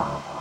Uh-huh.